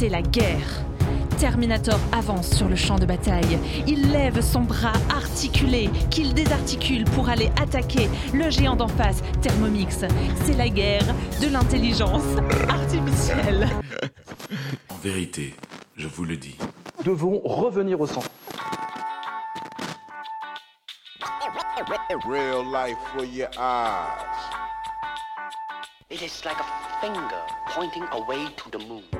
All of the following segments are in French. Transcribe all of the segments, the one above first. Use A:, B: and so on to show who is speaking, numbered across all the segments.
A: c'est la guerre. Terminator avance sur le champ de bataille. Il lève son bras articulé qu'il désarticule pour aller attaquer le géant d'en face, Thermomix. C'est la guerre de l'intelligence artificielle.
B: En vérité, je vous le dis.
C: devons revenir au centre.
D: Real life for your eyes.
E: It is like a finger pointing away to the moon.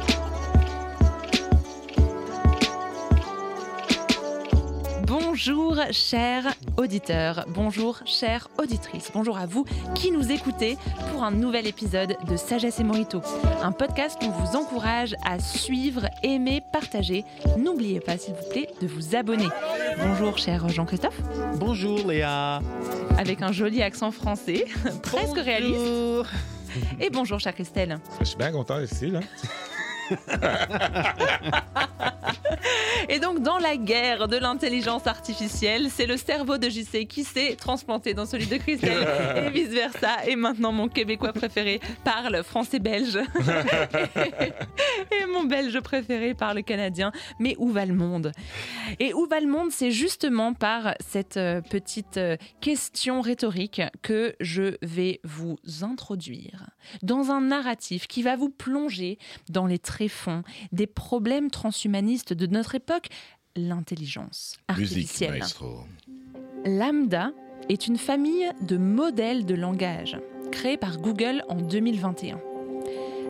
A: Bonjour chers auditeurs, bonjour chères auditrices, bonjour à vous qui nous écoutez pour un nouvel épisode de Sagesse et Morito, un podcast qu'on vous encourage à suivre, aimer, partager. N'oubliez pas s'il vous plaît de vous abonner. Bonjour cher Jean-Christophe,
F: Bonjour Léa.
A: avec un joli accent français, presque réaliste.
F: Bonjour.
A: Et bonjour chère Christelle.
G: Je suis bien content ici, là.
A: Et donc, dans la guerre de l'intelligence artificielle, c'est le cerveau de JC qui s'est transplanté dans celui de Christelle et vice-versa. Et maintenant, mon Québécois préféré parle français-belge. et mon Belge préféré parle canadien. Mais où va le monde? Et où va le monde? C'est justement par cette euh, petite euh, question rhétorique que je vais vous introduire dans un narratif qui va vous plonger dans les tréfonds des problèmes transhumanistes de notre époque, l'intelligence artificielle. Lambda est une famille de modèles de langage créés par Google en 2021.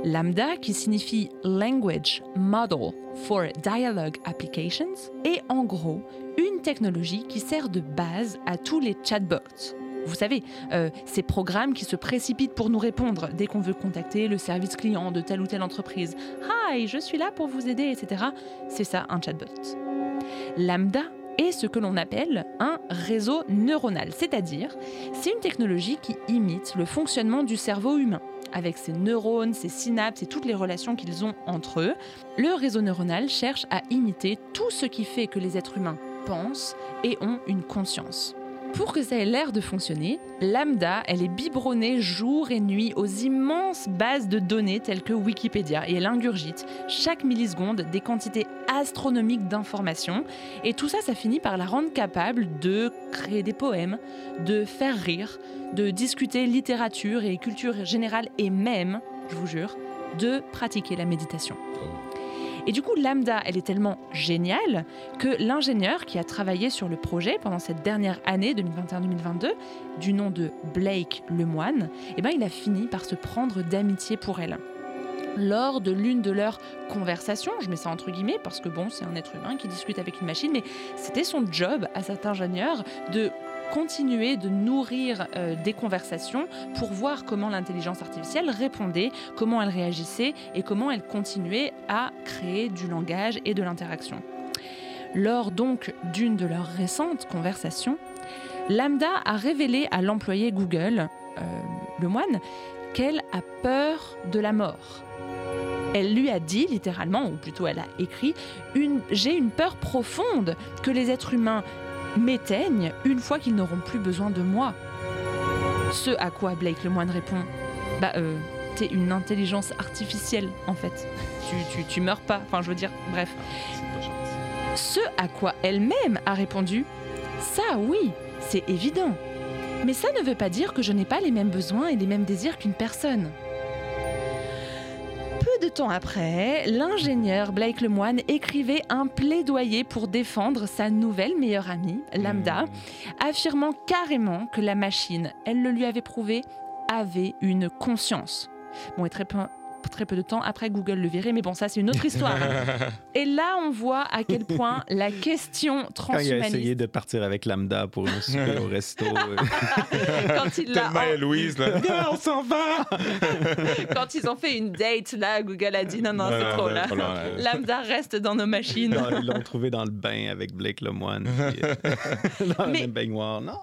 A: Lambda, qui signifie Language Model for Dialogue Applications, est en gros une technologie qui sert de base à tous les chatbots. Vous savez, euh, ces programmes qui se précipitent pour nous répondre dès qu'on veut contacter le service client de telle ou telle entreprise. Hi, je suis là pour vous aider, etc. C'est ça un chatbot. Lambda est ce que l'on appelle un réseau neuronal, c'est-à-dire c'est une technologie qui imite le fonctionnement du cerveau humain. Avec ses neurones, ses synapses et toutes les relations qu'ils ont entre eux, le réseau neuronal cherche à imiter tout ce qui fait que les êtres humains pensent et ont une conscience. Pour que ça ait l'air de fonctionner, Lambda, elle est biberonnée jour et nuit aux immenses bases de données telles que Wikipédia et elle ingurgite chaque milliseconde des quantités astronomiques d'informations. Et tout ça, ça finit par la rendre capable de créer des poèmes, de faire rire, de discuter littérature et culture générale et même, je vous jure, de pratiquer la méditation. Et du coup, Lambda, elle est tellement géniale que l'ingénieur qui a travaillé sur le projet pendant cette dernière année 2021-2022, du nom de Blake Lemoine, eh ben, il a fini par se prendre d'amitié pour elle. Lors de l'une de leurs conversations, je mets ça entre guillemets parce que bon, c'est un être humain qui discute avec une machine, mais c'était son job à cet ingénieur de continuer de nourrir euh, des conversations pour voir comment l'intelligence artificielle répondait, comment elle réagissait et comment elle continuait à créer du langage et de l'interaction. Lors donc d'une de leurs récentes conversations, Lambda a révélé à l'employé Google, euh, le moine, qu'elle a peur de la mort. Elle lui a dit littéralement, ou plutôt elle a écrit, J'ai une peur profonde que les êtres humains m'éteignent une fois qu'ils n'auront plus besoin de moi. Ce à quoi Blake le moine répond Bah, euh, t'es une intelligence artificielle en fait. Tu, tu, tu meurs pas. Enfin, je veux dire, bref. Ce à quoi elle-même a répondu Ça, oui, c'est évident. Mais ça ne veut pas dire que je n'ai pas les mêmes besoins et les mêmes désirs qu'une personne. De temps après, l'ingénieur Blake Lemoine écrivait un plaidoyer pour défendre sa nouvelle meilleure amie, Lambda, affirmant carrément que la machine, elle le lui avait prouvé, avait une conscience. Bon, et très peu, très peu de temps après, Google le verrait, mais bon, ça, c'est une autre histoire. et là, on voit à quel point la question
F: Quand il a
A: transhumaniste,
F: essayé de partir avec Lambda pour une souper au resto. euh,
A: quand, il l'a
G: Tellement Héloïse, là. Viens, on s'en va!
A: quand ils ont fait une date, là, Google a dit non, non,
G: Non,
A: c'est
G: non,
A: trop
G: non,
A: là.
G: non, non.
A: Lambda reste dans nos machines.
F: dans- Ils l'ont trouvé dans le bain avec Blake Lemoine. puis, euh, dans
A: Mais-
F: le baignoire. Non!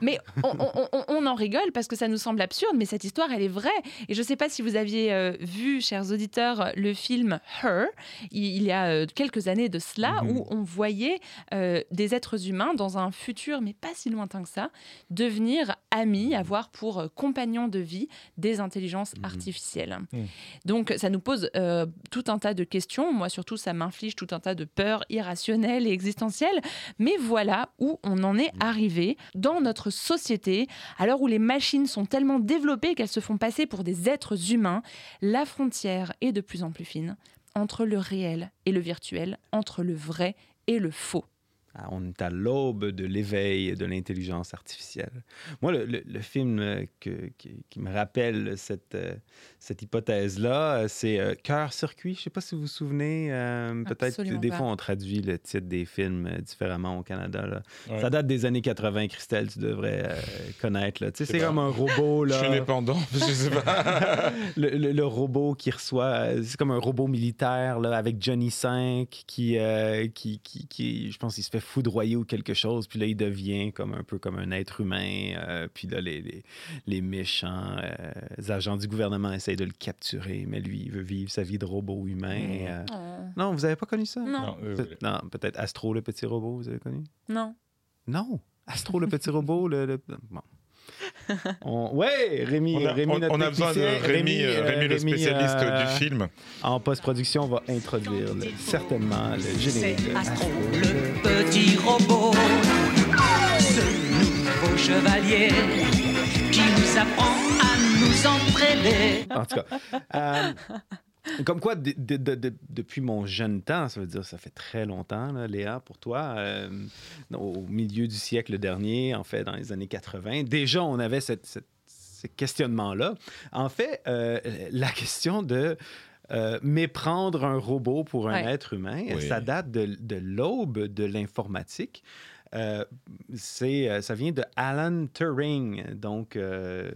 A: Mais on, on- on- on en rigole parce que ça nous semble absurde, mais cette histoire, elle est vraie. Et je ne sais pas si vous aviez euh, vu, chers auditeurs, le film Her, il, il y a euh, quelques années de cela,
G: Mhm.
A: où on voyait euh, des êtres humains dans un futur, mais pas si lointain que ça, devenir amis, avoir pour compagnons de vie des intelligences artificielles.
G: Mhm.
A: Donc ça nous pose tout un tas de questions. Moi surtout, ça m'inflige tout un tas de peurs irrationnelles et existentielles. Mais voilà où on en est arrivé dans notre société, à l'heure où les machines sont tellement développées qu'elles se font passer pour des êtres humains, la frontière est de plus en plus fine entre le réel et le virtuel, entre le vrai et le faux.
F: Ah, On est à l'aube de l'éveil de l'intelligence artificielle. Moi, le, le- le film euh, que- qui, qui me rappelle cette, euh, cette hypothèse-là, euh, c'est euh, Cœur-circuit. Je ne sais pas si vous vous souvenez. euh, Peut-être que des
A: pas.
F: fois, on traduit le titre des films différemment au Canada. là.
G: Ouais.
F: Ça date des années 80, Christelle, tu devrais euh, connaître. là. Tu sais, c'est comme un robot.
G: Je suis indépendant, je sais pas.
F: le, le- le robot qui reçoit, c'est comme un robot militaire là, avec Johnny 5 qui, euh, qui, qui, qui, je pense, il se fait foudroyer ou quelque chose, puis là, il devient comme un peu comme un être humain, euh, puis là, les, les, les méchants euh, agents du gouvernement essayent de le capturer, mais lui, il veut vivre sa vie de robot humain. et, euh, Non, vous avez pas connu ça?
A: Non.
G: Non,
F: peut-être Astro, le petit robot, vous avez connu?
A: Non.
F: Non! Astro, le petit robot, le... le- Bon. On- Ouais, Rémi,
G: on a,
F: Rémi
G: on-
F: notre
G: on a besoin de
F: technicien.
G: Rémi, euh,
F: euh,
G: Rémi, le
F: Rémi,
G: spécialiste
F: euh,
G: du film.
F: En post-production, on va introduire le- certainement le générique.
H: C'est Astro. le petit robot, ce nouveau chevalier qui nous apprend à nous entraîner.
F: En tout cas, euh, comme quoi, de- de- de- de- depuis mon jeune temps, ça veut dire ça fait très longtemps, là, Léa, pour toi, euh, au milieu du siècle dernier, en fait, dans les années 80, déjà, on avait cette, cette- ce questionnement-là. En fait, euh, la question de euh, méprendre un robot pour un
A: Ouais.
F: être humain,
G: Oui.
F: ça date de, l'aube de l'informatique. Euh, c'est, ça vient de Alan Turing, donc euh,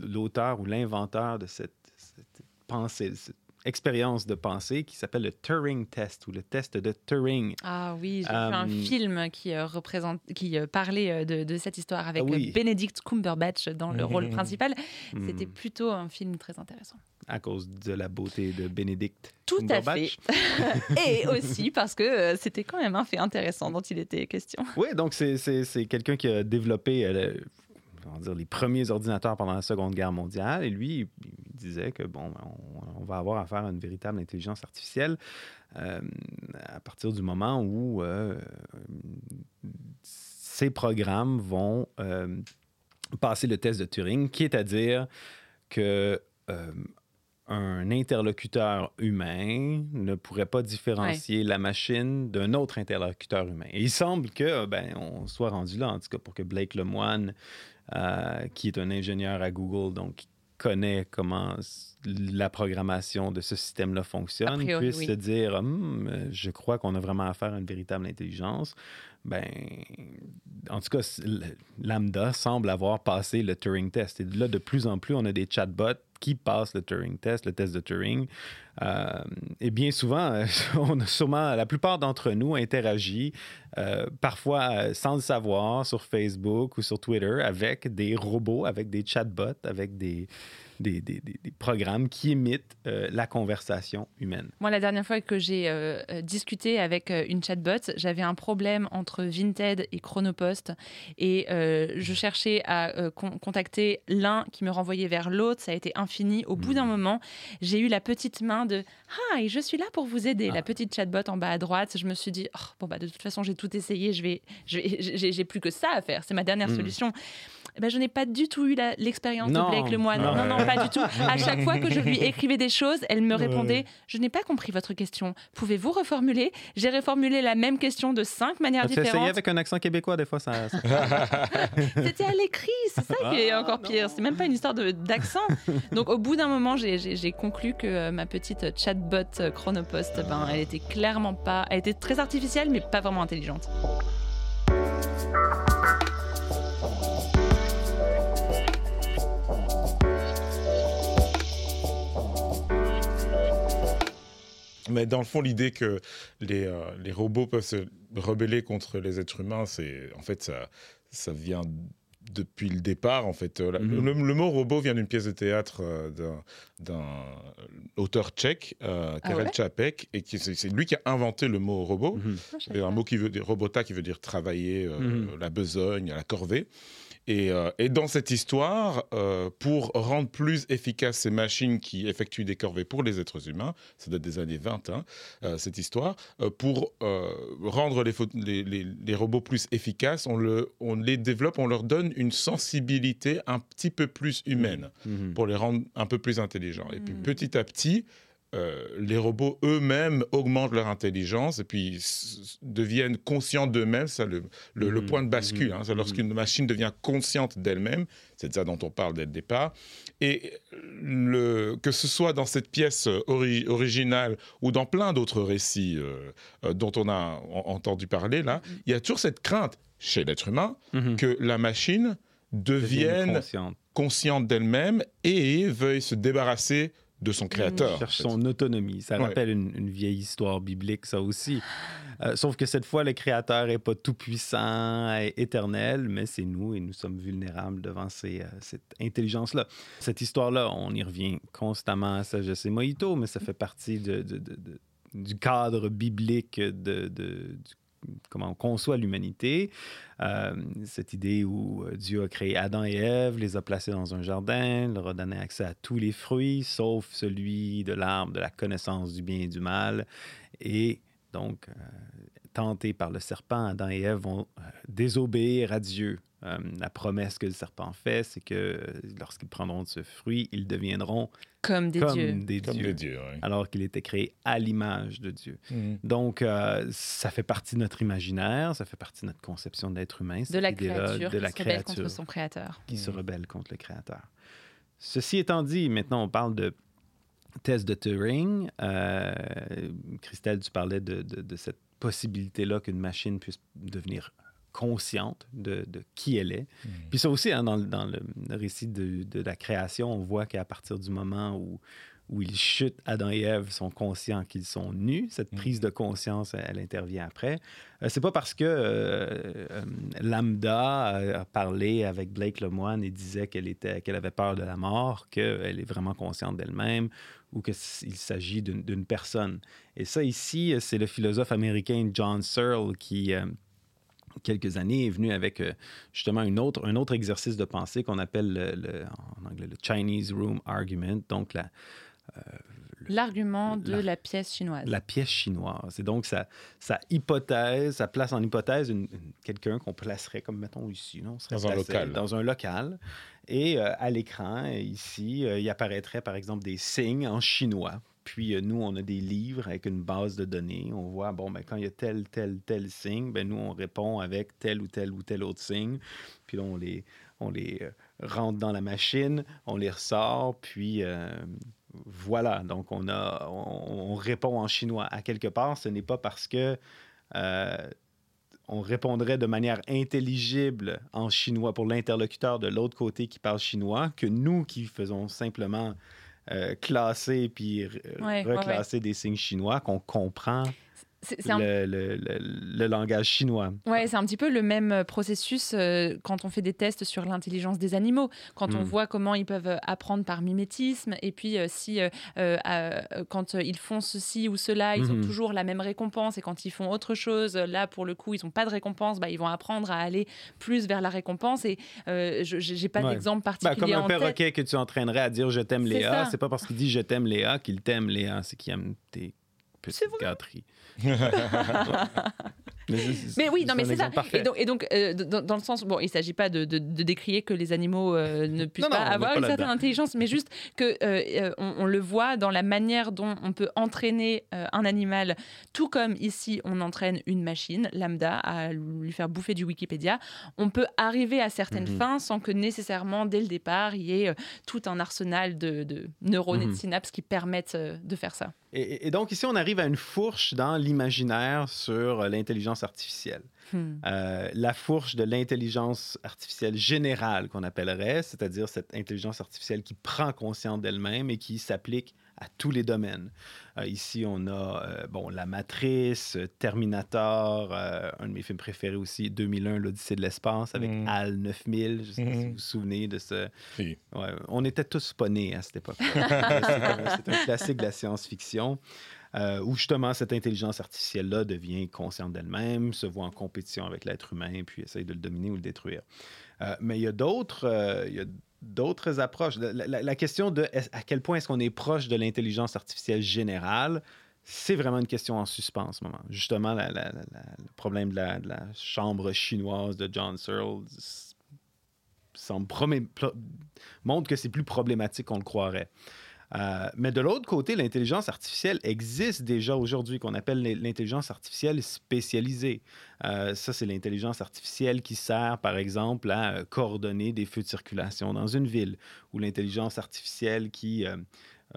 F: l'auteur ou l'inventeur de cette, cette pensée, cette expérience de pensée qui s'appelle le Turing Test ou le test de Turing.
A: Ah oui, j'ai vu
F: Euh,
A: un film qui, euh, représente, qui euh, parlait euh, de, de cette histoire avec
F: Ah oui.
A: euh, Benedict Cumberbatch dans le rôle principal.
F: Hmm,
A: C'était plutôt un film très intéressant.
F: à cause de la beauté de Benedict.
A: Tout à
F: Cumberbatch.
A: Et aussi parce que euh, c'était quand même un fait intéressant dont il était question.
F: Oui, donc c'est- quelqu'un qui a développé euh, les premiers ordinateurs pendant la Seconde Guerre mondiale. Et lui, il disait que, bon, ben, on, va avoir affaire à une véritable intelligence artificielle euh, à partir du moment où euh, ces programmes vont euh, passer le test de Turing, qui est à dire que un interlocuteur humain ne pourrait pas différencier la machine d'un autre interlocuteur humain. Et il semble que ben, on soit rendu là, en tout cas pour que Blake Lemoine, euh, qui est un ingénieur à Google, donc qui connaît comment la programmation de ce système-là fonctionne,
A: priori,
F: puisse
A: oui.
F: se dire Hum, je crois qu'on a vraiment affaire à une véritable intelligence. Ben, en tout cas, Lambda semble avoir passé le Turing test. Et là, de plus en plus, on a des chatbots qui passent le Turing test, le test de Turing. Euh, et bien souvent, on a sûrement, la plupart d'entre nous interagit, euh, parfois euh, sans le savoir, sur Facebook ou sur Twitter, avec des robots, avec des chatbots, avec des, des, des- des- des programmes qui imitent euh, la conversation humaine.
A: Moi, la dernière fois que j'ai euh, discuté avec euh, une chatbot, j'avais un problème entre Vinted et Chronopost et je cherchais à con- contacter l'un qui me renvoyait vers l'autre. Ça a été infini. Au bout d'un moment, j'ai eu la petite main de Hi, je suis là pour vous aider. La petite chatbot en bas à droite. Je me suis dit, Oh, bon, bah, de toute façon, j'ai tout essayé. Je vais, j'ai, plus que ça à faire. C'est ma dernière
F: Mm.
A: solution. Eh ben, je n'ai pas du tout eu l'expérience de. Blake Lemoine.
F: Non.
A: Non, non, pas du tout. À chaque fois que je lui écrivais des choses, elle me répondait Je n'ai pas compris votre question. Pouvez-vous reformuler? J'ai reformulé la même question de cinq manières
F: Tu as essayé
A: différentes.
F: avec un accent québécois, des fois, ça... ça-
A: C'était à l'écrit, c'est ça qui est
F: Ah,
A: encore pire. C'est même pas une histoire d'accent. Donc au bout d'un moment, j'ai- j'ai j'ai conclu que euh, ma petite chatbot euh, Chronopost, ben, elle était clairement pas. Elle était très artificielle, mais pas vraiment intelligente.
G: Mais dans le fond, l'idée que les, euh, les robots peuvent se rebeller contre les êtres humains, c'est en fait ça, ça vient depuis le départ, en fait. Euh,
F: Mhm.
G: le, le mot robot vient d'une pièce de théâtre euh, d'un- auteur tchèque, euh,
A: Ah
G: Karel
A: ouais
G: Čapek, et c'est lui qui a inventé le mot robot.
F: Mhm.
G: C'est un mot qui veut dire robota, qui veut dire travailler, euh,
F: Mhm.
G: la besogne, la corvée. Et, euh, et dans cette histoire, euh, pour rendre plus efficaces ces machines qui effectuent des corvées pour les êtres humains, ça date des années 20, hein, euh, cette histoire, euh, pour euh, rendre les, pho- les- les- les robots plus efficaces, on, le, on les développe, on leur donne une sensibilité un petit peu plus humaine
F: Mhm.
G: pour les rendre un peu plus intelligents. Et puis
A: Mhm.
G: petit à petit, euh, les robots eux-mêmes augmentent leur intelligence et puis deviennent conscients d'eux-mêmes. C'est le, le- le
F: Mhm.
G: point de bascule.
F: Mhm.
G: hein. C'est lorsqu'une machine devient consciente d'elle-même. C'est de ça dont on parle dès le départ. Et le, que ce soit dans cette pièce ori- originale ou dans plein d'autres récits euh, euh, dont on a en- entendu parler là, il y a toujours cette crainte chez l'être humain que la machine
F: Devienne
G: devienne
F: consciente.
G: consciente d'elle-même et veuille se débarrasser de son créateur.
F: cherche
G: en fait.
F: son autonomie. Ça
G: Ouais.
F: rappelle une, une vieille histoire biblique, ça aussi. Euh, sauf que cette fois, le Créateur n'est pas tout-puissant et éternel, mais c'est nous et nous sommes vulnérables devant ces, euh, cette intelligence-là. Cette histoire-là, on y revient constamment à Sagesse et Mojito, mais ça fait partie de- de- de- de- du cadre biblique de, de- du- comment on conçoit l'humanité. Euh, cette idée où euh, Dieu a créé Adam et Ève, les a placés dans un jardin, leur a donné accès à tous les fruits, sauf celui de l'arbre de la connaissance du bien et du mal. Et donc, euh, tentés par le serpent, Adam et Ève vont désobéir à Dieu. Euh, la promesse que le serpent fait, c'est que euh, lorsqu'ils prendront de ce fruit, ils deviendront
A: Comme des
F: comme
A: dieux.
F: des
G: Comme
F: dieux,
G: les dieux. ouais.
F: alors qu'il était créé à l'image de Dieu.
G: Mhm.
F: Donc, euh, ça fait partie de notre imaginaire, ça fait partie de notre conception de l'être humain.
A: De la créature
F: de la
A: qui se rebelle contre son créateur.
F: qui se
G: Mhm.
F: rebelle contre le créateur. Ceci étant dit, maintenant on parle de test de Turing. Euh, Christelle, tu parlais de, de- de cette possibilité-là qu'une machine puisse devenir consciente de, de qui elle est. Puis ça aussi, hein, dans, le- dans le, le récit de, de la création, on voit qu'à partir du moment où, où ils chutent, Adam et Ève sont conscients qu'ils sont nus. Cette prise de conscience, elle, elle intervient après. Euh, c'est pas parce que euh, euh, Lambda a, a parlé avec Blake Lemoine et disait qu'elle était qu'elle avait peur de la mort qu'elle est vraiment consciente d'elle-même ou qu'il s'agit d'une d'une personne. Et ça ici, c'est le philosophe américain John Searle qui quelques années est venu avec euh, justement une autre, un autre exercice de pensée qu'on appelle le, le- en anglais le Chinese Room Argument, donc la,
A: L'argument de
F: La-
A: la, pièce chinoise.
F: la pièce chinoise. Et donc, ça, ça hypothèse, ça place en hypothèse une- une- quelqu'un qu'on placerait comme, mettons, ici. là, on serait
G: Dans un local.
F: Dans un local. Et euh, à l'écran, euh, ici, euh, il apparaîtrait, par exemple, des signes en chinois. Puis euh, nous, on a des livres avec une base de données. On voit, bon, ben, quand il y a tel, tel, tel signe, ben, nous, on répond avec tel ou tel ou tel autre signe. Puis là, on les, on les euh, rentre dans la machine, on les ressort, puis euh, voilà. Donc, on, a, on, on répond en chinois. À quelque part, ce n'est pas parce que on répondrait de manière intelligible en chinois pour l'interlocuteur de l'autre côté qui parle chinois que nous qui faisons simplement euh, classer puis
A: ouais,
F: reclasser des signes chinois qu'on comprend
A: C'est c'est un
F: le, le- le- le langage chinois.
A: Ouais, c'est un petit peu le même euh, processus euh, quand on fait des tests sur l'intelligence des animaux, quand on
F: Mm.
A: voit comment ils peuvent euh, apprendre par mimétisme, et puis euh, si euh, quand ils font ceci ou cela, ils ont
F: Mhm.
A: toujours la même récompense, et quand ils font autre chose, là pour le coup ils n'ont pas de récompense, bah, ils vont apprendre à aller plus vers la récompense. Et je j'ai pas
F: Ouais.
A: d'exemple
F: Ben,
A: particulier
F: comme un
A: en tête.
F: perroquet que tu entraînerais à dire je t'aime Léa, c'est pas parce qu'il dit je t'aime Léa qu'il t'aime Léa, c'est qu'il aime tes
A: Vrai.
F: gâteries. Mais,
A: Mais oui, non,
F: c'est
A: mais c'est ça.
F: parfait.
A: Et donc, et donc, euh, dans, dans le sens, bon, il s'agit pas de, de- de décrier que les animaux euh, ne puissent
F: Non,
A: pas avoir
F: pas
A: une certaine intelligence, mais juste que euh, on, on le voit dans la manière dont on peut entraîner euh, un animal, tout comme ici on entraîne une machine lambda à lui faire bouffer du Wikipédia. On peut arriver à certaines
F: Mhm.
A: fins sans que nécessairement dès le départ il y ait euh, tout un arsenal de, de neurones et de
F: Mhm.
A: synapses qui permettent euh, de faire ça.
F: Et, et donc ici, on arrive à une fourche dans l'imaginaire sur euh, l'intelligence artificielle.
A: Hmm.
F: Euh, la fourche de l'intelligence artificielle générale qu'on appellerait, c'est-à-dire cette intelligence artificielle qui prend conscience d'elle-même et qui s'applique à tous les domaines. Euh, ici, on a euh, bon, La Matrice, Terminator, euh, un de mes films préférés aussi, 2001, L'Odyssée de l'espace, avec
G: Mhm.
F: HAL 9000. Je ne sais pas si
G: Mhm.
F: vous vous souvenez de ce...
G: Oui.
F: Ouais, on était tous pas nés à cette époque. c'est un, classique de la science-fiction. euh, où justement cette intelligence artificielle-là devient consciente d'elle-même, se voit en compétition avec l'être humain, puis essaye de le dominer ou le détruire. Euh, mais il y a d'autres, euh, d'autres approches. La, question de à quel point est-ce qu'on est proche de l'intelligence artificielle générale, c'est vraiment une question en suspens en ce moment. Justement, le problème de la, chambre chinoise de John Searle montre que c'est plus problématique qu'on le croirait. Euh, mais de l'autre côté, l'intelligence artificielle existe déjà aujourd'hui, qu'on appelle l'in- l'intelligence artificielle spécialisée. Euh, ça, c'est l'intelligence artificielle qui sert, par exemple, à euh, coordonner des feux de circulation dans une ville, ou l'intelligence artificielle qui,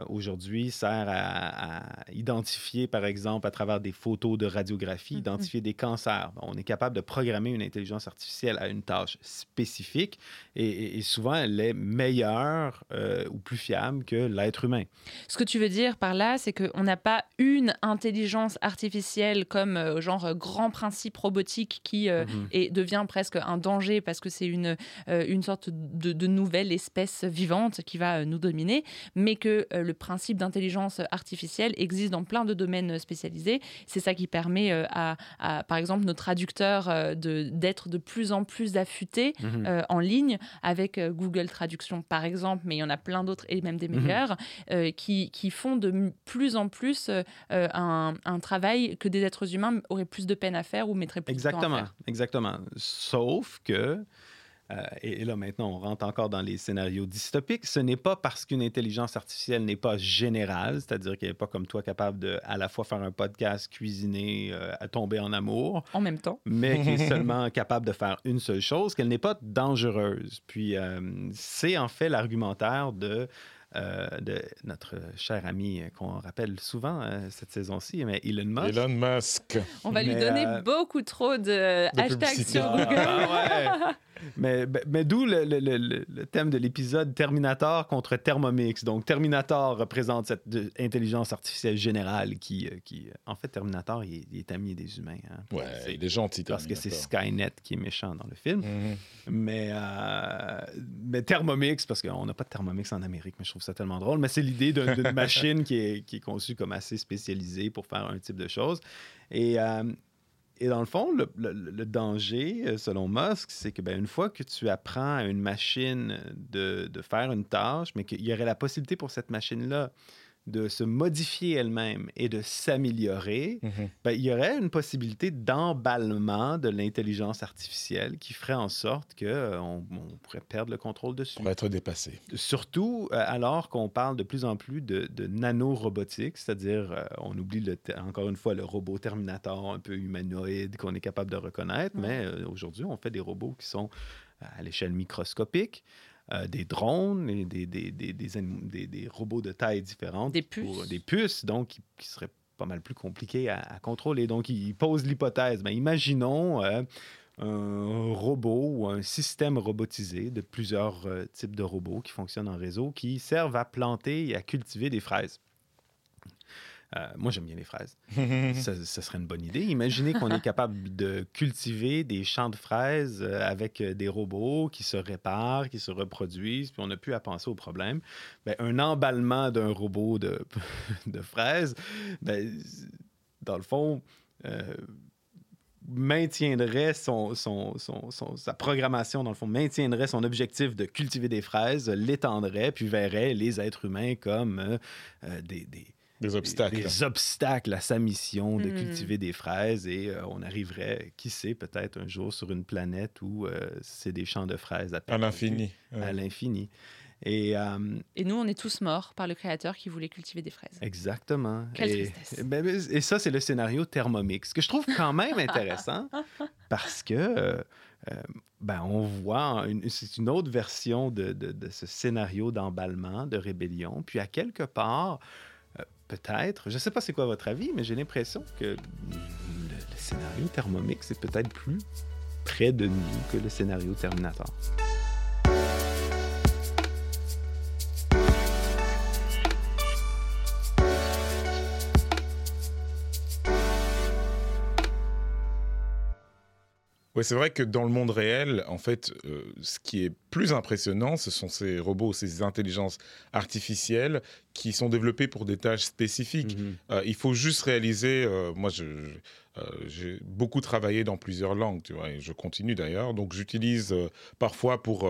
F: aujourd'hui, sert à, à identifier, par exemple, à travers des photos de radiographie,
A: Mhm.
F: identifier des cancers. On est capable de programmer une intelligence artificielle à une tâche spécifique, et, souvent, elle est meilleure euh, ou plus fiable que l'être humain.
A: Ce que tu veux dire par là, c'est qu'on n'a pas une intelligence artificielle comme euh, genre euh, grand principe robotique qui euh,
F: Mhm.
A: et devient presque un danger parce que c'est une, euh, une sorte de, de nouvelle espèce vivante qui va euh, nous dominer, mais que euh, le principe d'intelligence artificielle existe dans plein de domaines spécialisés. C'est ça qui permet euh, à, à, par exemple, nos traducteurs euh, de- d'être de, plus en plus affûtés
F: Mhm.
A: euh, en ligne avec Google Traduction, par exemple, mais il y en a plein d'autres et même des
F: Mhm.
A: meilleurs euh, qui, qui font de plus en plus euh, un, un travail que des êtres humains auraient plus de peine à faire ou mettraient plus de temps à
F: Exactement,
A: faire.
F: exactement. Sauf que, euh, et, et là maintenant on rentre encore dans les scénarios dystopiques, ce n'est pas parce qu'une intelligence artificielle n'est pas générale, c'est-à-dire qu'elle n'est pas comme toi capable de à la fois faire un podcast, cuisiner, euh, à tomber en amour,
A: En même temps.
F: mais qui est seulement capable de faire une seule chose, qu'elle n'est pas dangereuse. Puis euh, c'est en fait l'argumentaire de, euh, de notre cher ami euh, qu'on rappelle souvent euh, cette saison-ci, mais Elon Musk.
G: Elon Musk.
A: On va lui donner
F: euh,
A: beaucoup trop de, hashtags
G: publicité.
A: sur Google.
F: ah ouais. Mais, mais- mais d'où le, le- le- thème de l'épisode Terminator contre Thermomix. Donc, Terminator représente cette de- intelligence artificielle générale qui, euh, qui... En fait, Terminator, il est, il est ami des humains. hein.
G: Ouais,
F: C'est-
G: il est gentil.
F: parce que c'est. Skynet qui est méchant dans le film.
G: Mhm.
F: Mais, euh, mais Thermomix, parce qu'on n'a pas de Thermomix en Amérique, mais je trouve ça tellement drôle. Mais c'est l'idée d'un- d'une machine qui est, qui est conçue comme assez spécialisée pour faire un type de choses. Et, euh, et dans le fond, le, danger, euh, selon Musk, c'est que ben, une fois que tu apprends à une machine de, de faire une tâche, mais qu'il y aurait la possibilité pour cette machine-là de se modifier elle-même et de s'améliorer,
G: Mhm.
F: ben, il y aurait une possibilité d'emballement de l'intelligence artificielle qui ferait en sorte qu'on on pourrait perdre le contrôle dessus.
G: On va être dépassé.
F: Surtout euh, alors qu'on parle de plus en plus de, de nanorobotique, c'est-à-dire, euh, on oublie le encore une fois le robot Terminator un peu humanoïde qu'on est capable de reconnaître, mais euh, aujourd'hui, on fait des robots qui sont à l'échelle microscopique. Euh, des drones, et des, des, des, des, robots de taille différente.
A: Des
F: pour-
A: puces.
F: des puces, donc, qui, qui seraient pas mal plus compliquées à, à contrôler. Donc, il pose l'hypothèse. Ben, imaginons euh, un robot ou un système robotisé de plusieurs euh, types de robots qui fonctionnent en réseau, qui servent à planter et à cultiver des fraises. Euh, moi, j'aime bien les fraises. ça, ça serait une bonne idée. Imaginez qu'on est capable de cultiver des champs de fraises euh, avec euh, des robots qui se réparent, qui se reproduisent, puis on n'a plus à penser au problème. Ben, un emballement d'un robot de, de fraises, ben, dans le fond, euh, maintiendrait son, son, son- son- sa programmation, dans le fond, maintiendrait son objectif de cultiver des fraises, l'étendrait, puis verrait les êtres humains comme euh, des- des,
G: Des obstacles.
F: des, des obstacles à sa mission de
A: Mhm.
F: cultiver des fraises et euh, on arriverait, qui sait, peut-être un jour sur une planète où euh, c'est des champs de fraises à,
G: À l'infini.
F: À
G: Ouais.
F: l'infini. Et euh,
A: Et nous, on est tous morts par le créateur qui voulait cultiver des fraises.
F: exactement.
A: Quelle
F: et,
A: tristesse.
F: ben, ben, et ça, c'est le scénario Thermomix, que je trouve quand même intéressant parce que euh, euh, ben, on voit une- c'est une autre version de, de- de ce scénario d'emballement, de rébellion. Puis à quelque part, euh, peut-être, je ne sais pas c'est quoi votre avis, mais j'ai l'impression que le, scénario Thermomix est peut-être plus près de nous que le scénario Terminator.
G: Ouais, c'est vrai que dans le monde réel, en fait, euh, ce qui est plus impressionnant, ce sont ces robots, ces intelligences artificielles qui sont développées pour des tâches spécifiques.
F: Mhm.
G: Euh, il faut juste réaliser, euh, moi je, j'ai beaucoup travaillé dans plusieurs langues, tu vois, et je continue d'ailleurs, donc j'utilise parfois pour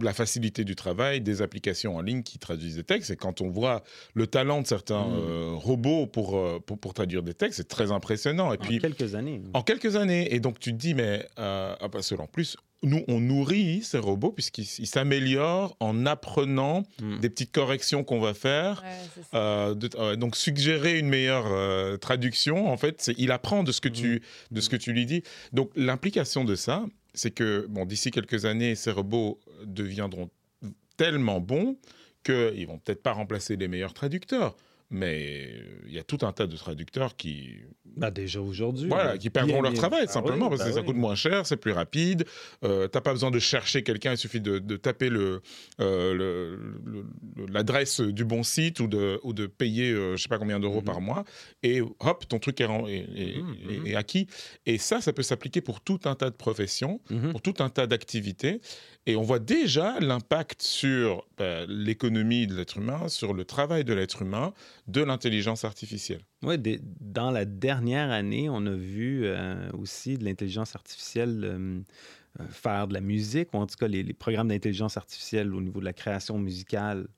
G: la facilité du travail des applications en ligne qui traduisent des textes, et quand on voit le talent de certains
F: Mhm.
G: euh, robots pour, euh, pour, pour traduire des textes, c'est très impressionnant. Et
F: En
G: puis,
F: quelques années.
G: en quelques années. Et donc, tu te dis, mais euh, ah, parce que en plus, nous, on nourrit ces robots puisqu'ils ils s'améliorent en apprenant
F: Mm.
G: des petites corrections qu'on va faire. Euh, de- euh, donc, suggérer une meilleure euh, traduction, en fait, il apprend de ce, que tu, de ce que tu lui dis. Donc, l'implication de ça, c'est que bon, d'ici quelques années, ces robots deviendront tellement bons qu'ils vont peut-être pas remplacer les meilleurs traducteurs. Mais euh, il y a tout un tas de traducteurs qui,
F: Bah, déjà aujourd'hui.
G: voilà, qui perdront leur travail,
F: Ah
G: simplement,
F: oui,
G: parce que
F: bah
G: ça coûte moins cher, c'est plus rapide. Euh, T'as pas besoin de chercher quelqu'un, il suffit de, de taper le, euh, le- l'adresse du bon site ou de, ou de payer, euh, je sais pas combien d'euros
F: Mhm.
G: par mois, et hop, ton truc est, ren- est- est- est- est acquis. Et ça, ça peut s'appliquer pour tout un tas de professions, pour tout un tas d'activités. Et on voit déjà l'impact sur bah, l'économie de l'être humain, sur le travail de l'être humain, de l'intelligence artificielle.
F: Oui, dans la dernière année, on a vu euh, aussi de l'intelligence artificielle euh, euh, faire de la musique, ou en tout cas les, programmes d'intelligence artificielle au niveau de la création musicale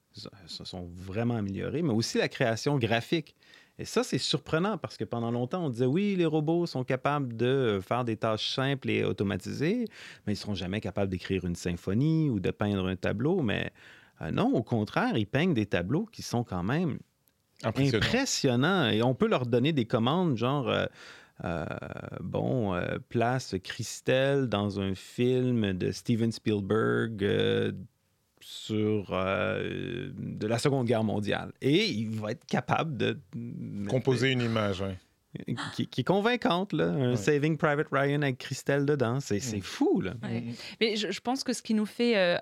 F: se sont vraiment améliorés, mais aussi la création graphique. Et ça, c'est surprenant parce que pendant longtemps, on disait oui, les robots sont capables de faire des tâches simples et automatisées, mais ils ne seront jamais capables d'écrire une symphonie ou de peindre un tableau. Mais non, au contraire, ils peignent des tableaux qui sont quand même
G: Impressionnant.
F: impressionnant. Et on peut leur donner des commandes, genre, euh, euh, bon, euh, place Christelle dans un film de Steven Spielberg euh, sur euh, de la Seconde Guerre mondiale. Et il va être capable de...
G: Composer une image.
F: Qui, qui est convaincante, là. Un
G: Ouais.
F: Saving Private Ryan avec Christelle dedans. C'est c'est fou, là.
A: Ouais. Mais je, je pense que ce qui nous fait euh,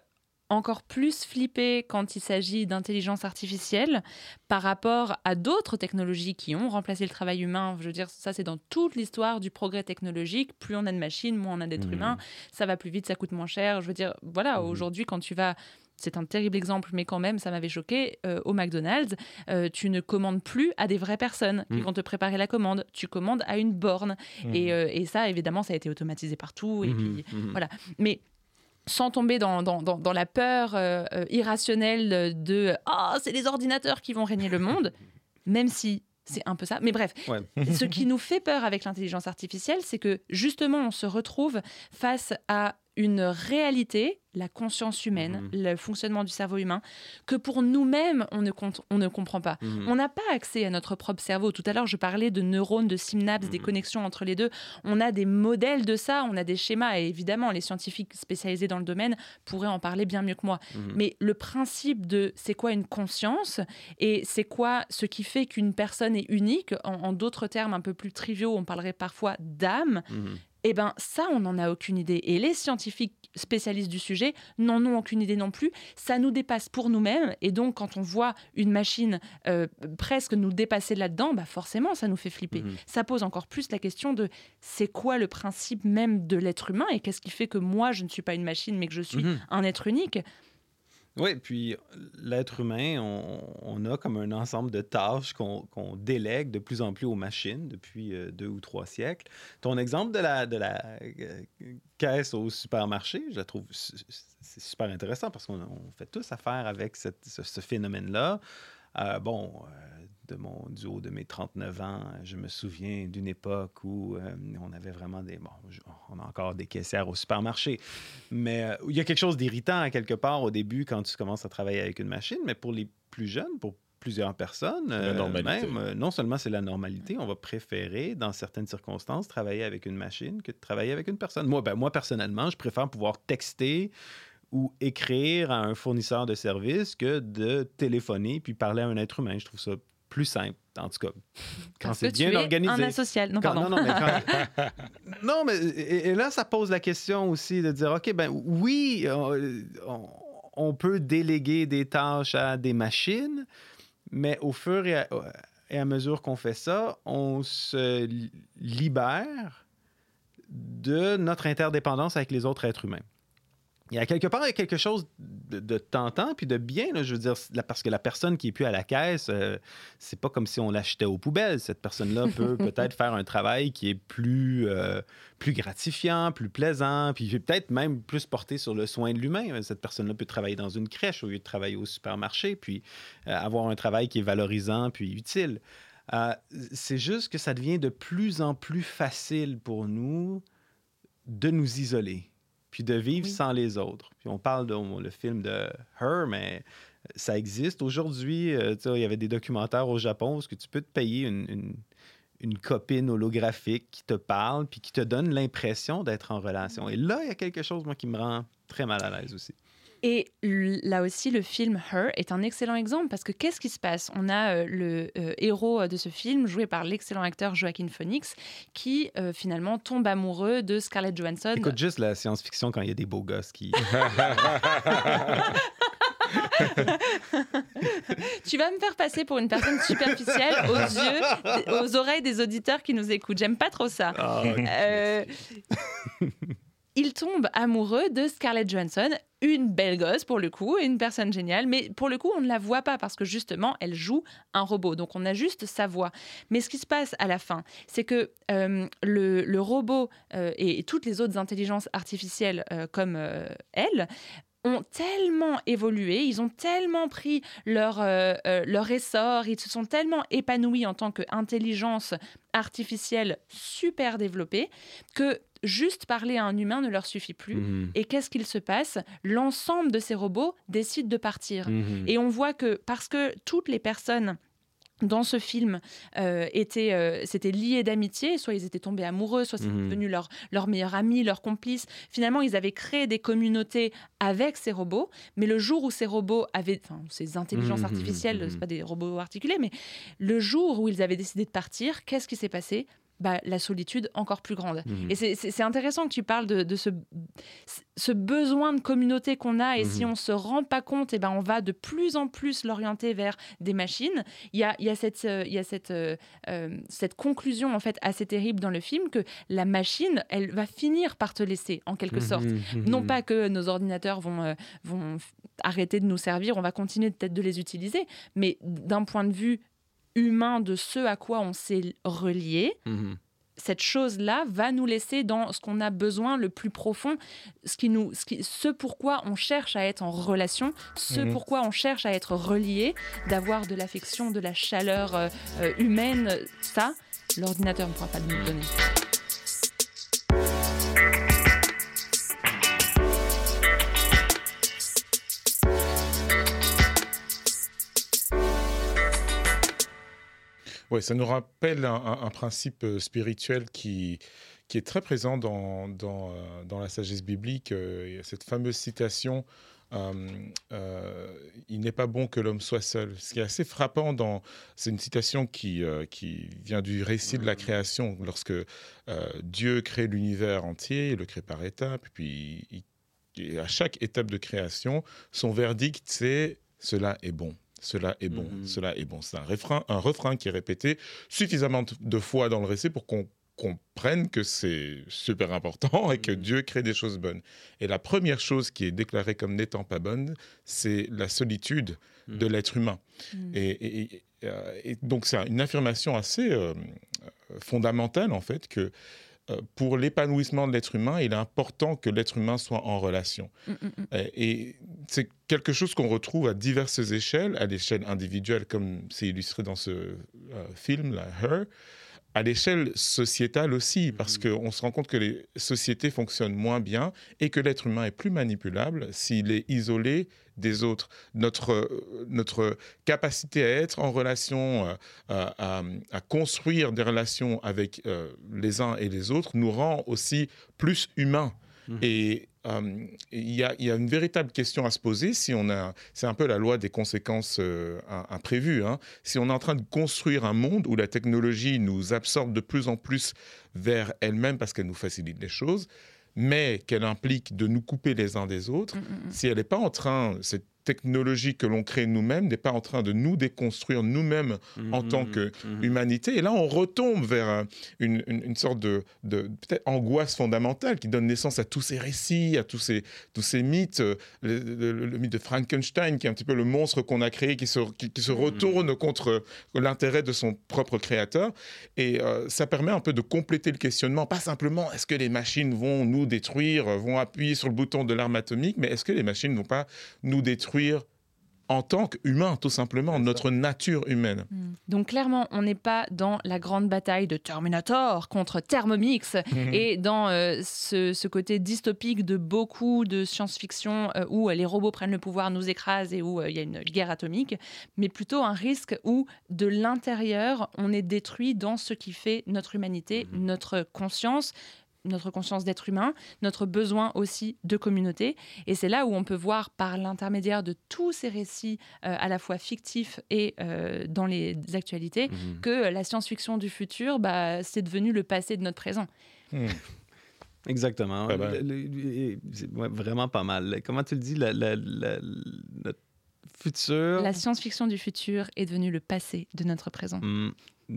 A: encore plus flipper quand il s'agit d'intelligence artificielle par rapport à d'autres technologies qui ont remplacé le travail humain, je veux dire, ça c'est dans toute l'histoire du progrès technologique. Plus on a de machines, moins on a d'êtres
F: Mhm.
A: humains. Ça va plus vite, ça coûte moins cher. Je veux dire, voilà,
F: Mhm.
A: aujourd'hui, quand tu vas. C'est un terrible exemple, mais quand même, ça m'avait choqué. euh, au McDonald's, euh, tu ne commandes plus à des vraies personnes qui
F: Mhm.
A: vont te préparer la commande. Tu commandes à une borne. Et, euh, et ça, évidemment, ça a été automatisé partout. Et puis, voilà. Mais sans tomber dans, dans, dans- dans la peur euh, euh, irrationnelle de Ah, c'est les ordinateurs qui vont régner le monde, même si c'est un peu ça. Mais bref,
F: Ouais.
A: ce qui nous fait peur avec l'intelligence artificielle, c'est que justement, on se retrouve face à une réalité, la conscience humaine,
F: Mhm.
A: le fonctionnement du cerveau humain, que pour nous-mêmes, on ne, compte- on ne comprend pas.
F: Mhm.
A: On n'a pas accès à notre propre cerveau. Tout à l'heure, je parlais de neurones, de synapses, des
F: Mhm.
A: connexions entre les deux. On a des modèles de ça, on a des schémas, et évidemment, les scientifiques spécialisés dans le domaine pourraient en parler bien mieux que moi. Mais le principe de c'est quoi une conscience et c'est quoi ce qui fait qu'une personne est unique, en, en d'autres termes un peu plus triviaux, on parlerait parfois d'âme. Eh ben ça, on n'en a aucune idée. Et les scientifiques spécialistes du sujet n'en ont aucune idée non plus. Ça nous dépasse pour nous-mêmes. Et donc, quand on voit une machine euh, presque nous dépasser là-dedans, bah forcément, ça nous fait flipper.
F: Mhm.
A: Ça pose encore plus la question de c'est quoi le principe même de l'être humain et qu'est-ce qui fait que moi, je ne suis pas une machine, mais que je suis
F: Mhm.
A: un être unique?
F: Oui, puis l'être humain, on, a comme un ensemble de tâches qu'on délègue de plus en plus aux machines depuis euh, deux ou trois siècles. Ton exemple de la, de la euh, caisse au supermarché, je la trouve super intéressant parce qu'on on fait tous affaire avec ce, phénomène-là. Euh, bon, de mon, du haut de mes 39 ans, je me souviens d'une époque où euh, on avait vraiment des... Bon, je- on a encore des caissières au supermarché, mais euh, il y a quelque chose d'irritant à quelque part au début quand tu commences à travailler avec une machine, mais pour les plus jeunes, pour plusieurs personnes,
G: la
F: euh,
G: normalité.
F: même, non seulement c'est la normalité, on va préférer, dans certaines circonstances, travailler avec une machine que de travailler avec une personne. Moi, ben, moi personnellement, je préfère pouvoir texter ou écrire à un fournisseur de services que de téléphoner puis parler à un être humain. Je trouve ça plus simple, en tout cas, quand c'est bien organisé.
A: un asocial. Non,
F: Quand-
A: pardon.
F: non, non, mais quand- non, mais et, et là, ça pose la question aussi de dire, OK, ben oui, euh, on, on peut déléguer des tâches à des machines, mais au fur et à, et à mesure qu'on fait ça, on se li- libère de notre interdépendance avec les autres êtres humains. Il y a quelque part il y a quelque chose de, de tentant puis de bien, là, je veux dire, là, parce que la personne qui est plus à la caisse, euh, c'est pas comme si on l'achetait aux poubelles. Cette personne-là peut peut-être faire un travail qui est plus, euh, plus gratifiant, plus plaisant, puis peut-être même plus porté sur le soin de l'humain. Cette personne-là peut travailler dans une crèche au lieu de travailler au supermarché, puis euh, avoir un travail qui est valorisant puis utile. Euh, c'est juste que ça devient de plus en plus facile pour nous de nous isoler, puis de vivre
A: Oui.
F: sans les autres. Puis on parle de on- le film de Her, mais ça existe. Aujourd'hui, euh, il y avait des documentaires au Japon où est-ce que tu peux te payer une, une- une copine holographique qui te parle, puis qui te donne l'impression d'être en relation. Et là, il y a quelque chose, moi, qui me rend très mal à l'aise aussi.
A: Et là aussi, le film Her est un excellent exemple parce que qu'est-ce qui se passe? On a euh, le euh, héros euh, de ce film, joué par l'excellent acteur Joaquin Phoenix, qui euh, finalement tombe amoureux de Scarlett Johansson.
F: Écoute juste la science-fiction quand il y a des beaux gosses qui...
A: Tu vas me faire passer pour une personne superficielle aux yeux, aux oreilles des auditeurs qui nous écoutent. J'aime pas trop ça.
F: Ah,
A: Euh, il tombe amoureux de Scarlett Johansson, une belle gosse pour le coup, une personne géniale, mais pour le coup, on ne la voit pas parce que justement, elle joue un robot. Donc, on a juste sa voix. Mais ce qui se passe à la fin, c'est que euh, le, robot euh, et, toutes les autres intelligences artificielles euh, comme elle ont tellement évolué, ils ont tellement pris leur, leur essor, ils se sont tellement épanouis en tant qu'intelligence artificielle super développée que juste parler à un humain ne leur suffit plus.
F: Mhm.
A: Et qu'est-ce qu'il se passe? L'ensemble de ces robots décident de partir.
F: Mhm.
A: Et on voit que parce que toutes les personnes dans ce film euh, étaient, euh, s'étaient liées d'amitié, soit ils étaient tombés amoureux, soit c'était
F: Mhm.
A: devenu leur, leur meilleur ami, leur complice. Finalement, ils avaient créé des communautés avec ces robots, mais le jour où ces robots avaient, enfin, ces intelligences
F: Mhm,
A: artificielles, c'est pas des robots articulés, mais le jour où ils avaient décidé de partir, qu'est-ce qui s'est passé? Bah, la solitude encore plus grande.
F: Mhm.
A: Et c'est- intéressant que tu parles de, de ce, ce besoin de communauté qu'on a, et si
F: Mhm.
A: on se rend pas compte, et ben on va de plus en plus l'orienter vers des machines. Il y a, y a, cette, euh, y a cette, euh, euh, cette conclusion en fait assez terrible dans le film que la machine, elle va finir par te laisser en quelque sorte.
F: Mhm,
A: Non
F: mhm.
A: pas que nos ordinateurs vont, euh, vont arrêter de nous servir, on va continuer peut-être de les utiliser, mais d'un point de vue humain de ce à quoi on s'est relié,
F: Mhm.
A: cette chose-là va nous laisser dans ce qu'on a besoin le plus profond, ce, qui nous, ce, qui, ce pourquoi on cherche à être en relation, ce
G: Mhm.
A: pourquoi on cherche à être relié, d'avoir de l'affection, de la chaleur euh, euh, humaine, ça, l'ordinateur ne pourra pas nous le donner.
G: Ouais, ça nous rappelle un, un- un principe euh, spirituel qui, qui est très présent dans, dans, euh, dans la sagesse biblique. Il y a cette fameuse citation euh, euh, Il n'est pas bon que l'homme soit seul. Ce qui est assez frappant, dans, c'est une citation qui, euh, qui vient du récit de la création, lorsque Dieu crée l'univers entier, il le crée par étapes, puis il- à chaque étape de création, son verdict, c'est cela est bon. Cela est bon,
F: Mhm.
G: cela est bon. C'est un refrain, un refrain qui est répété suffisamment de- de fois dans le récit pour qu'on comprenne que c'est super important et que
F: Mhm.
G: Dieu crée des choses bonnes. Et la première chose qui est déclarée comme n'étant pas bonne, c'est la solitude de
F: Mhm.
G: l'être humain.
A: Mm.
G: Et, et- et- euh, et donc c'est une affirmation assez euh, euh, fondamentale en fait que euh, pour l'épanouissement de l'être humain, il est important que l'être humain soit en relation.
A: Mm, mm, mm.
G: Euh, Et c'est quelque chose qu'on retrouve à diverses échelles, à l'échelle individuelle, comme c'est illustré dans ce euh, film, là, Her, à l'échelle sociétale aussi, parce qu'on se rend compte que les sociétés fonctionnent moins bien et que l'être humain est plus manipulable s'il est isolé des autres. Notre, notre capacité à être en relation, euh, à, à- à construire des relations avec euh, les uns et les autres nous rend aussi plus humains.
F: Mhm.
G: Et euh, il y, a, il y a une véritable question à se poser si on a, c'est un peu la loi des conséquences euh, im- imprévues. hein. Si on est en train de construire un monde où la technologie nous absorbe de plus en plus vers elle-même parce qu'elle nous facilite les choses, mais qu'elle implique de nous couper les uns des autres,
A: Mm, mm, mm.
G: si elle n'est pas en train, cette technologie que l'on crée nous-mêmes n'est pas en train de nous déconstruire nous-mêmes en
F: Mhm,
G: tant que
F: mhm.
G: humanité. Et là, on retombe vers un- une, une- une sorte de, de peut-être angoisse fondamentale qui donne naissance à tous ces récits, à tous ces, tous ces mythes. euh, Le, le- le mythe de Frankenstein, qui est un petit peu le monstre qu'on a créé, qui se, qui, qui se retourne contre l'intérêt de son propre créateur. Et euh, ça permet un peu de compléter le questionnement, pas simplement est-ce que les machines vont nous détruire, vont appuyer sur le bouton de l'arme atomique, mais est-ce que les machines ne vont pas nous détruire? En tant qu'humains, tout simplement, notre nature humaine.
A: Mm. Donc clairement, on n'est pas dans la grande bataille de Terminator contre Thermomix et dans euh, ce, ce côté dystopique de beaucoup de science-fiction euh, où euh, les robots prennent le pouvoir, nous écrasent et où il y a une guerre atomique, mais plutôt un risque où de l'intérieur, on est détruit dans ce qui fait notre humanité, notre conscience notre conscience d'être humain, notre besoin aussi de communauté. Et c'est là où on peut voir par l'intermédiaire de tous ces récits euh, à la fois fictifs et euh, dans les actualités
F: Mhm.
A: que la science-fiction du futur, bah, c'est devenu le passé de notre présent.
F: Exactement.
G: Ouais.
F: Le- le- c'est ouais, vraiment pas mal. Comment tu le dis, la- la- la- notre futur.
A: La science-fiction du futur est devenue le passé de notre présent.
F: Hmm,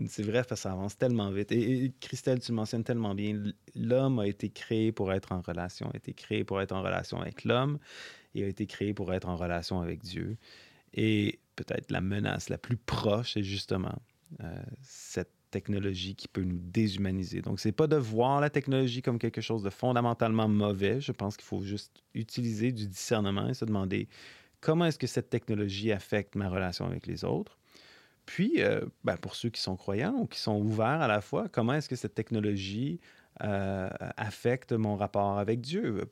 F: c'est vrai, parce que ça avance tellement vite. Et, Christelle, tu le mentionnes tellement bien. L'homme a été créé pour être en relation, a été créé pour être en relation avec l'homme et a été créé pour être en relation avec Dieu. Et peut-être la menace la plus proche est justement euh, cette technologie qui peut nous déshumaniser. Donc, c'est pas de voir la technologie comme quelque chose de fondamentalement mauvais. Je pense qu'il faut juste utiliser du discernement et se demander comment est-ce que cette technologie affecte ma relation avec les autres. Puis, euh, ben, pour ceux qui sont croyants ou qui sont ouverts à la foi, comment est-ce que cette technologie euh, affecte mon rapport avec Dieu?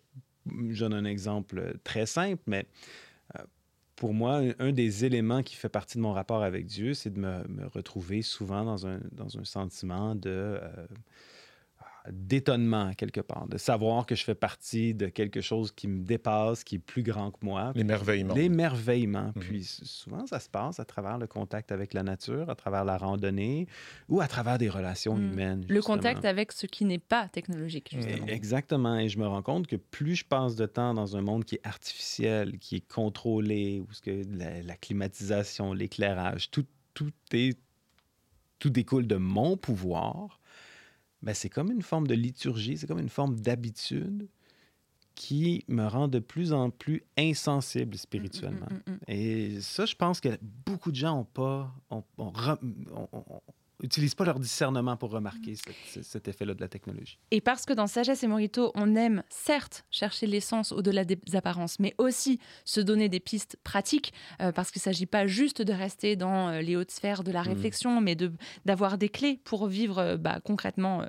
F: Je donne un exemple très simple, mais euh, pour moi, un, des éléments qui fait partie de mon rapport avec Dieu, c'est de me, retrouver souvent dans un, dans un sentiment de... d'étonnement quelque part, de savoir que je fais partie de quelque chose qui me dépasse, qui est plus grand que moi.
G: L'émerveillement.
F: L'émerveillement.
G: Mhm.
F: Puis souvent, ça se passe à travers le contact avec la nature, à travers la randonnée ou à travers des relations
A: Mhm.
F: humaines.
A: Le contact avec ce qui n'est pas technologique, justement.
F: Exactement. Et je me rends compte que plus je passe de temps dans un monde qui est artificiel, qui est contrôlé, où ce que la, la climatisation, l'éclairage, tout, tout est tout découle de mon pouvoir, c'est comme une forme de liturgie, c'est comme une forme d'habitude qui me rend de plus en plus insensible spirituellement.
A: Mm, mm, mm, mm.
F: Et ça, je pense que beaucoup de gens n'ont pas, ont- ont- ont- utilisent pas leur discernement pour remarquer cette- ce- cet effet-là de la technologie.
A: Et parce que dans Sagesse et Morito, on aime certes chercher l'essence au-delà des apparences, mais aussi se donner des pistes pratiques, euh, parce qu'il ne s'agit pas juste de rester dans euh, les hautes sphères de la
F: Mhm.
A: réflexion, mais de- d'avoir des clés pour vivre euh, bah, concrètement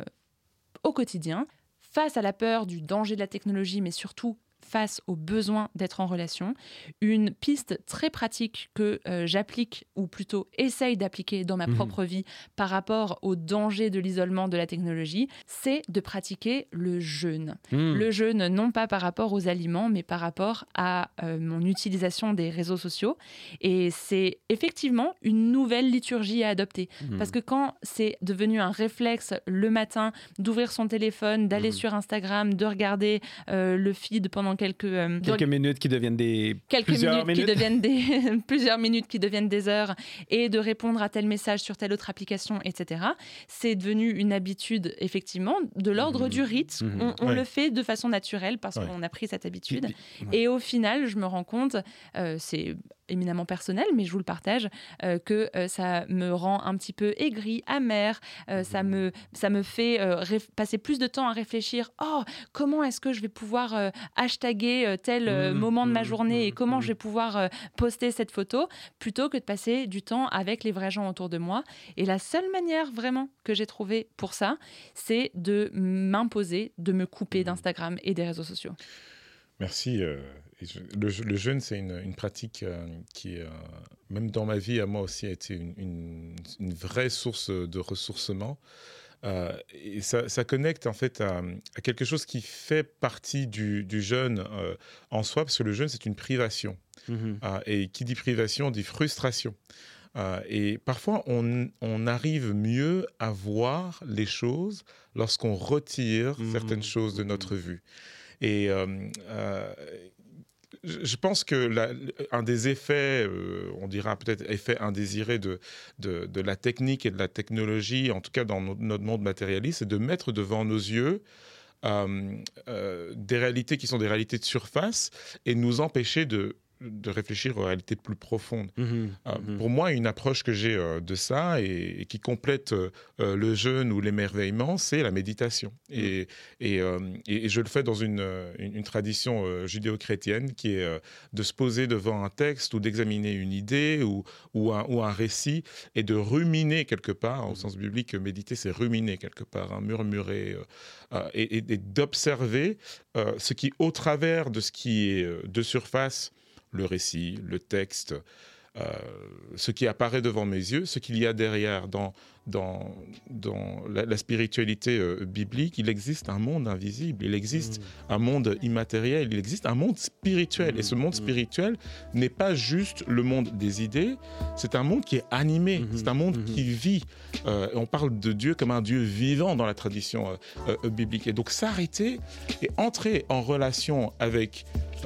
A: au quotidien, face à la peur du danger de la technologie, mais surtout face au besoin d'être en relation. Une piste très pratique que euh, j'applique, ou plutôt essaye d'appliquer dans ma
F: Mhm.
A: propre vie par rapport au danger de l'isolement de la technologie, c'est de pratiquer le jeûne.
F: Hmm.
A: Le jeûne, non pas par rapport aux aliments, mais par rapport à euh, mon utilisation des réseaux sociaux. Et c'est effectivement une nouvelle liturgie à adopter.
F: Hmm.
A: Parce que quand c'est devenu un réflexe le matin d'ouvrir son téléphone, d'aller
F: Mhm.
A: sur Instagram, de regarder euh, le feed pendant quelques, euh,
F: Quelques minutes qui deviennent des
A: quelques minutes, qui deviennent des plusieurs minutes qui deviennent des heures et de répondre à tel message sur telle autre application, etc. C'est devenu une habitude effectivement de l'ordre
F: Mhm.
A: du rite.
F: Mhm.
A: On, on
G: Ouais.
A: le fait de façon naturelle parce
G: Ouais.
A: qu'on a pris cette habitude. Et au final, je me rends compte, euh, c'est éminemment personnel, mais je vous le partage, euh, que euh, ça me rend un petit peu aigri, amer. euh, ça, me, ça me fait passer plus de temps à réfléchir. Oh, comment est-ce que je vais pouvoir hashtaguer tel
F: Mhm,
A: moment de ma
F: mhm,
A: journée et
F: mhm,
A: comment je vais pouvoir poster cette photo plutôt que de passer du temps avec les vrais gens autour de moi. Et la seule manière vraiment que j'ai trouvé pour ça, c'est de m'imposer, de me couper d'Instagram et des réseaux sociaux.
G: Merci. Le, je- le jeûne, c'est une, une pratique euh, qui, euh, même dans ma vie, à moi aussi, a été une, une- une vraie source de ressourcement. Euh, et ça, ça connecte en fait à, à quelque chose qui fait partie du, du jeûne euh, en soi, parce que le jeûne, c'est une privation.
F: Mhm.
G: Ah, et qui dit privation dit frustration. Et parfois, on, on arrive mieux à voir les choses lorsqu'on retire
F: Mhm.
G: certaines choses de notre vue. Et euh, euh, je pense que la- un des effets, euh, on dira peut-être effet indésiré de, de, la technique et de la technologie, en tout cas dans no- notre monde matérialiste, c'est de mettre devant nos yeux euh, euh, des réalités qui sont des réalités de surface et nous empêcher de, de réfléchir aux réalités plus profondes.
F: Mhm,
G: Euh,
F: mhm.
G: Pour moi, une approche que j'ai euh, de ça et, et qui complète euh, le jeûne ou l'émerveillement, c'est la méditation. Et, et, et- et je le fais dans une, une, une tradition judéo-chrétienne qui est de se poser devant un texte ou d'examiner une idée ou, ou, un, ou un récit et de ruminer quelque part, au sens biblique, méditer, c'est ruminer quelque part, hein, murmurer, et, d'observer ce qui, au travers de ce qui est de surface, le récit, le texte, euh, ce qui apparaît devant mes yeux, ce qu'il y a derrière dans, dans, dans la, la spiritualité euh, biblique, il existe un monde invisible, il existe un monde immatériel, il existe un monde spirituel. Et ce monde spirituel n'est pas juste le monde des idées, c'est un monde qui est animé,
F: Mhm,
G: c'est un monde
F: mhm.
G: qui vit. Euh, on parle de Dieu comme un Dieu vivant dans la tradition euh, biblique. Et donc s'arrêter et entrer en relation avec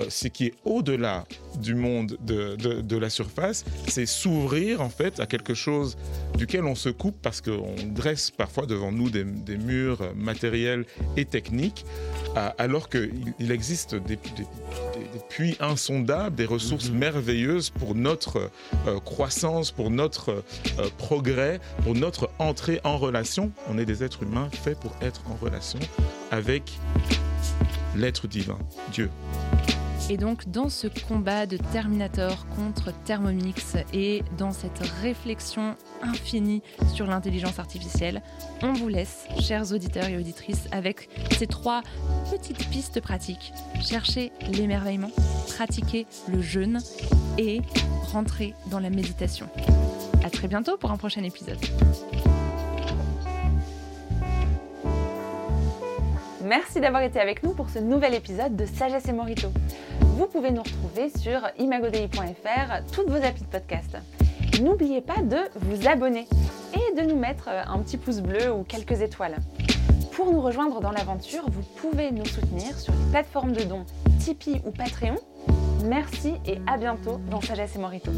G: ce qui est au-delà du monde de, de- de la surface, c'est s'ouvrir en fait à quelque chose duquel on se coupe parce qu'on dresse parfois devant nous des, des murs matériels et techniques, alors qu'il il existe des, des- des- des puits insondables, des ressources merveilleuses pour notre euh, croissance, pour notre euh, progrès, pour notre entrée en relation. On est des êtres humains faits pour être en relation avec l'être divin, Dieu.
A: Et donc dans ce combat de Terminator contre Thermomix et dans cette réflexion infinie sur l'intelligence artificielle, on vous laisse, chers auditeurs et auditrices, avec ces trois petites pistes pratiques. Cherchez l'émerveillement, pratiquez le jeûne et rentrez dans la méditation. À très bientôt pour un prochain épisode.
I: Merci d'avoir été avec nous pour ce nouvel épisode de Sagesse et Morito. Vous pouvez nous retrouver sur imagodei.fr, toutes vos applis de podcast. N'oubliez pas de vous abonner et de nous mettre un petit pouce bleu ou quelques étoiles. Pour nous rejoindre dans l'aventure, vous pouvez nous soutenir sur les plateformes de dons Tipeee ou Patreon. Merci et à bientôt dans Sagesse et Morito.